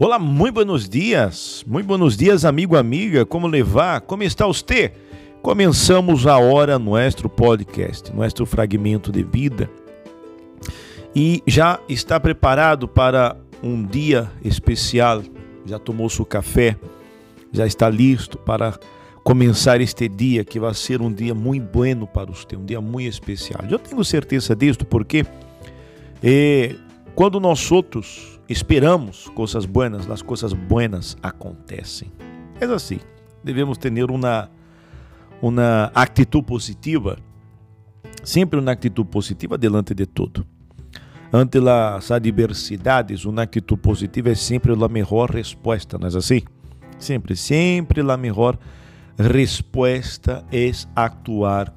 Olá, muito buenos dias, muito buenos dias, amigo, amiga, como levar? Como está você? Começamos a hora nosso podcast, nosso fragmento de vida e já está preparado para um dia especial, já tomou seu café, já está listo para começar este dia que vai ser um dia muito bueno para você, um dia muito especial. Eu tenho certeza disso porque eh, quando nós outros esperamos coisas buenas, as coisas buenas acontecem. É assim. Devemos ter uma uma atitude positiva, sempre uma atitude positiva delante de tudo. Ante as adversidades, uma atitude positiva é sempre a melhor resposta, não é assim? Sempre, sempre a melhor resposta é actuar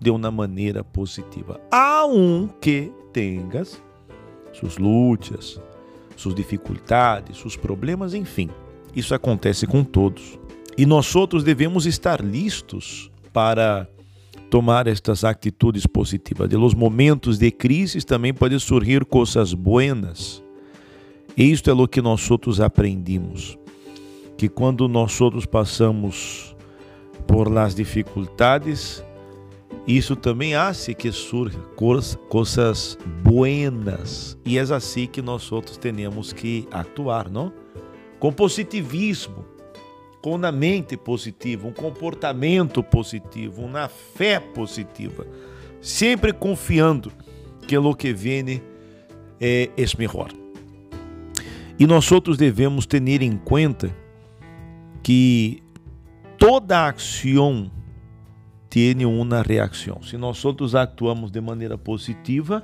de uma maneira positiva, aunque tenhas suas lutas, suas dificuldades, seus problemas, enfim. Isso acontece com todos. E nós outros devemos estar listos para tomar estas atitudes positivas. De los momentos de crise também podem surgir coisas buenas. Isto é o que nós outros aprendimos, que quando nós outros passamos por las dificuldades, isso também hace que surjam coisas buenas. E é assim que nós outros temos que atuar, não? Com positivismo, com uma mente positiva, um comportamento positivo, uma fé positiva, sempre confiando que o que vem é, é melhor. E nós outros devemos ter em conta que toda ação uma reação. Se nós outros actuamos de maneira positiva,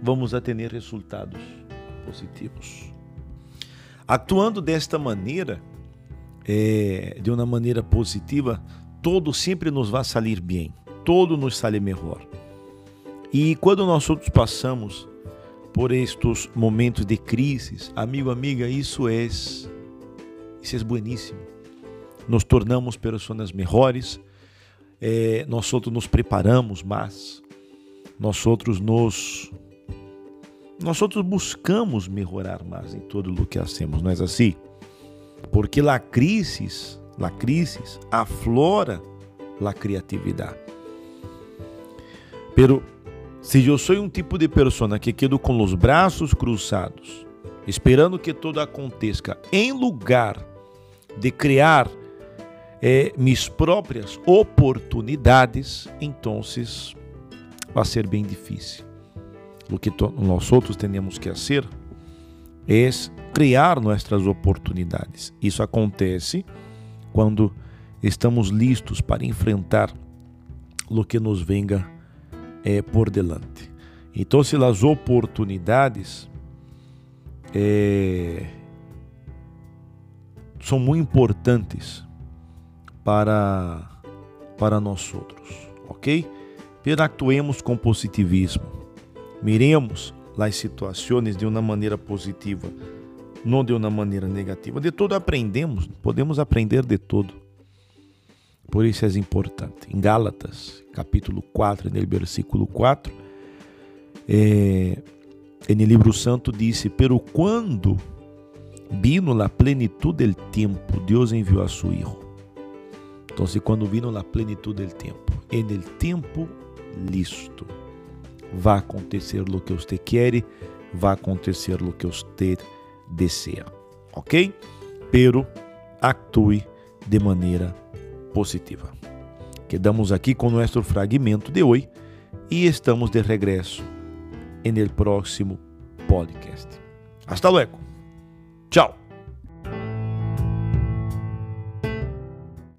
vamos a resultados positivos. Actuando desta maneira, é, de uma maneira positiva, todo sempre nos vai sair bem, todo nos sai melhor. E quando nós outros passamos por estes momentos de crise, amigo, amiga, isso é isso é bueníssimo. Nos tornamos pessoas melhores, é, nós outros nos preparamos mais, nós outros nos nós outros buscamos melhorar mais em todo o que hacemos, não é assim? Porque la crisis, la crisis aflora la criatividade. Pero se eu sou um tipo de pessoa que quedo com os braços cruzados, esperando que tudo aconteça, em lugar de criar é, mis próprias oportunidades, então vai ser bem difícil. O que nós outros temos que fazer é criar nossas oportunidades. Isso acontece quando estamos listos para enfrentar o que nos venga é, por delante. Então, se as oportunidades é, são muito importantes para, para nós outros, ok? Pero actuemos com positivismo. Miremos as situações de uma maneira positiva, não de uma maneira negativa. De tudo aprendemos, podemos aprender de tudo. Por isso é importante. Em Gálatas, capítulo 4, no versículo 4, é, no livro santo disse: Pero quando vino la plenitude del tempo, Deus enviou a seu Hijo se quando vino na plenitude do tempo, en el tempo listo, vai acontecer o que você quer, vai acontecer o que você deseja, ok? Pero actue de maneira positiva. Quedamos aqui com nosso fragmento de hoje e estamos de regresso en el próximo podcast. Hasta luego. Tchau.